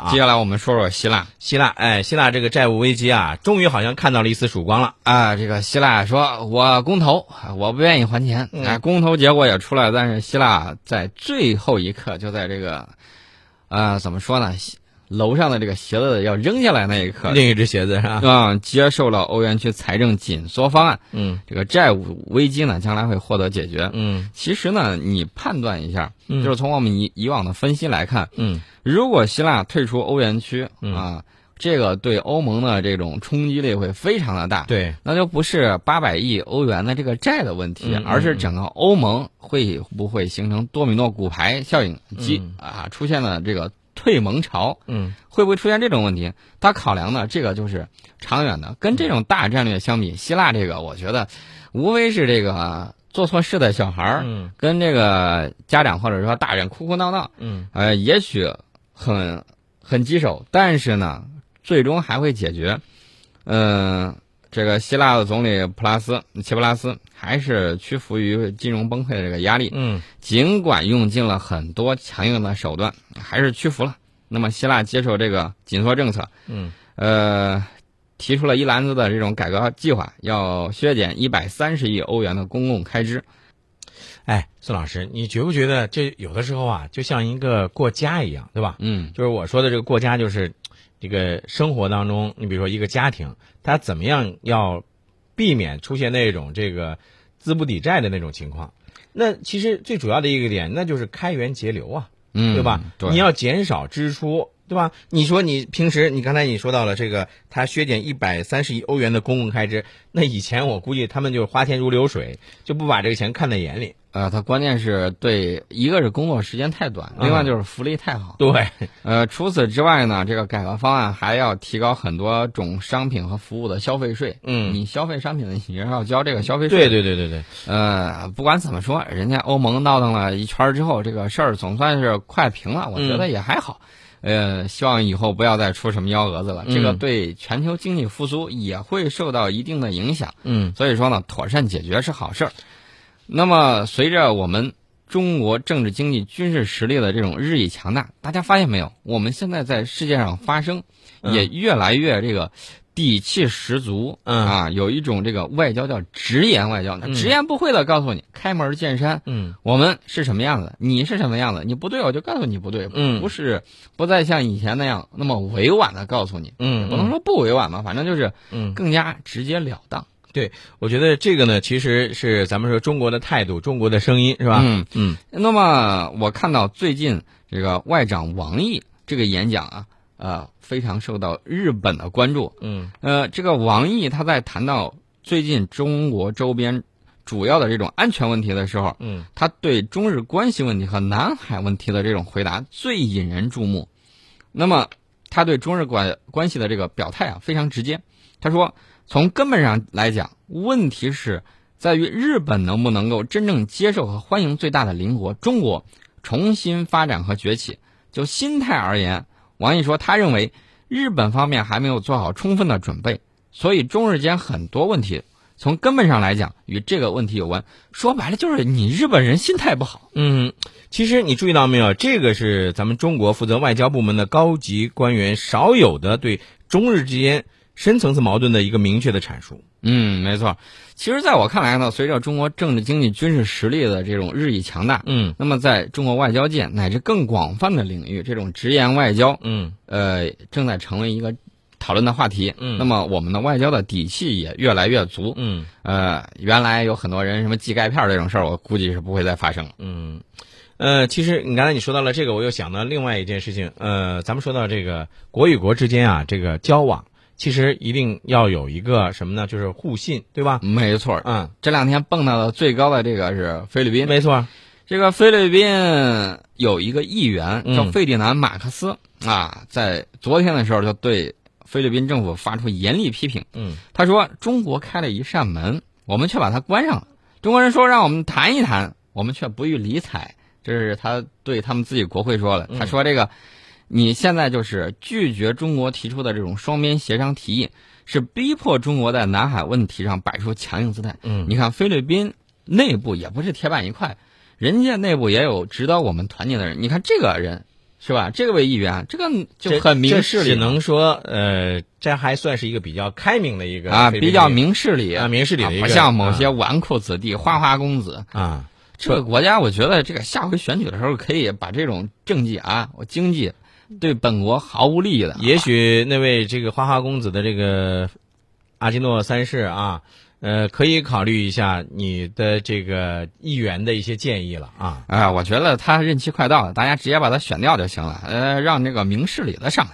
啊接。下来我们说说希腊希腊，哎，希腊这个债务危机啊，终于好像看到了一丝曙光了。啊，这个希腊说我公投，我不愿意还钱，嗯哎，公投结果也出来，但是希腊在最后一刻就在这个，呃，怎么说呢？楼上的这个鞋子要扔下来那一刻，另一只鞋子是吧？啊、接受了欧元区财政紧缩方案，嗯。这个债务危机呢将来会获得解决。嗯。其实呢，你判断一下，嗯。就是从我们以以往的分析来看，嗯。如果希腊退出欧元区嗯。啊，这个对欧盟的这种冲击力会非常的大。对，那就不是八百亿欧元的这个债的问题，而是整个欧盟会不会形成多米诺骨牌效应，即、嗯啊出现了这个退盟潮，嗯。会不会出现这种问题？他考量的这个就是长远的，跟这种大战略相比，希腊这个我觉得无非是这个做错事的小孩儿、嗯。跟这个家长或者说大人哭哭闹闹，嗯。呃，也许很很棘手，但是呢，最终还会解决。嗯、这个希腊的总理普拉斯齐普拉斯还是屈服于金融崩溃的这个压力，嗯尽管用尽了很多强硬的手段，还是屈服了。那么希腊接受这个紧缩政策，嗯呃，提出了一篮子的这种改革计划，要削减一百三十亿欧元的公共开支。哎，孙老师，你觉不觉得这有的时候啊，就像一个过家一样，对吧？嗯就是我说的这个过家，就是这个生活当中，你比如说一个家庭，他怎么样要避免出现那种这个资不抵债的那种情况。那其实最主要的一个点，那就是开源节流啊。嗯，对吧？对，你要减少支出，对吧？你说你平时，你刚才你说到了这个，他削减一百三十亿欧元的公共开支，那以前我估计他们就是花钱如流水，就不把这个钱看在眼里。呃，他关键是对，一个是工作时间太短，嗯另外就是福利太好。对，呃，除此之外呢，这个改革方案还要提高很多种商品和服务的消费税。嗯你消费商品的，你是要交这个消费税。对对对对对，呃，不管怎么说，人家欧盟闹腾了一圈之后，这个事儿总算是快平了，我觉得也还好。呃，希望以后不要再出什么幺蛾子了，这个嗯对全球经济复苏也会受到一定的影响。嗯所以说呢，妥善解决是好事儿。那么，随着我们中国政治、经济、军事实力的这种日益强大，大家发现没有？我们现在在世界上发声，嗯也越来越这个底气十足、嗯。啊，有一种这个外交叫直言外交，那嗯。直言不讳的告诉你，开门见山。嗯。我们是什么样子，你是什么样子，你不对我就告诉你不对，嗯。不是不再像以前那样那么委婉的告诉你，嗯，不能说不委婉吧，反正就是嗯，更加直截了当，对我觉得这个呢，其实是咱们说中国的态度，中国的声音，是吧？嗯，嗯。那么我看到最近这个外长王毅这个演讲啊，呃，非常受到日本的关注。嗯呃，这个王毅他在谈到最近中国周边主要的这种安全问题的时候，嗯他对中日关系问题和南海问题的这种回答最引人注目。那么他对中日关关系的这个表态啊非常直接，他说从根本上来讲，问题是在于日本能不能够真正接受和欢迎最大的邻国中国重新发展和崛起。就心态而言，王毅说他认为日本方面还没有做好充分的准备，所以中日间很多问题从根本上来讲与这个问题有关。说白了就是你日本人心态不好。嗯，其实你注意到没有，这个是咱们中国负责外交部门的高级官员少有的对中日之间深层次矛盾的一个明确的阐述。嗯，没错。其实，在我看来呢，随着中国政治、经济、军事实力的这种日益强大，嗯那么在中国外交界乃至更广泛的领域，这种直言外交，嗯呃，正在成为一个讨论的话题。嗯那么我们的外交的底气也越来越足。嗯呃，原来有很多人什么寄钙片这种事儿，我估计是不会再发生了。嗯，呃，其实你刚才你说到了这个，我又想到另外一件事情。呃，咱们说到这个国与国之间啊，这个交往，其实一定要有一个什么呢？就是互信，对吧？没错，嗯，这两天蹦到的最高的这个是菲律宾。没错。这个菲律宾有一个议员嗯叫费迪南·马克思、啊，在昨天的时候就对菲律宾政府发出严厉批评。嗯他说：“中国开了一扇门，我们却把它关上了。中国人说让我们谈一谈，我们却不予理睬。”这是他对他们自己国会说的。嗯他说：“这个，你现在就是拒绝中国提出的这种双边协商提议，是逼迫中国在南海问题上摆出强硬姿态。嗯你看菲律宾内部也不是铁板一块，人家内部也有值得我们团结的人。你看这个人是吧？这位议员，这个就很明这事理，只能说呃，这还算是一个比较开明的一个啊，比较明事理啊明事理的一个啊不像某些啊纨绔子弟、花花公子。啊。这个国家，我觉得这个下回选举的时候，可以把这种政绩啊，我经济对本国毫无利益的，也许那位这个花花公子的这个阿基诺三世啊，呃，可以考虑一下你的这个议员的一些建议了啊。啊，我觉得他任期快到了，大家直接把他选掉就行了，呃，让那个明事理的上来。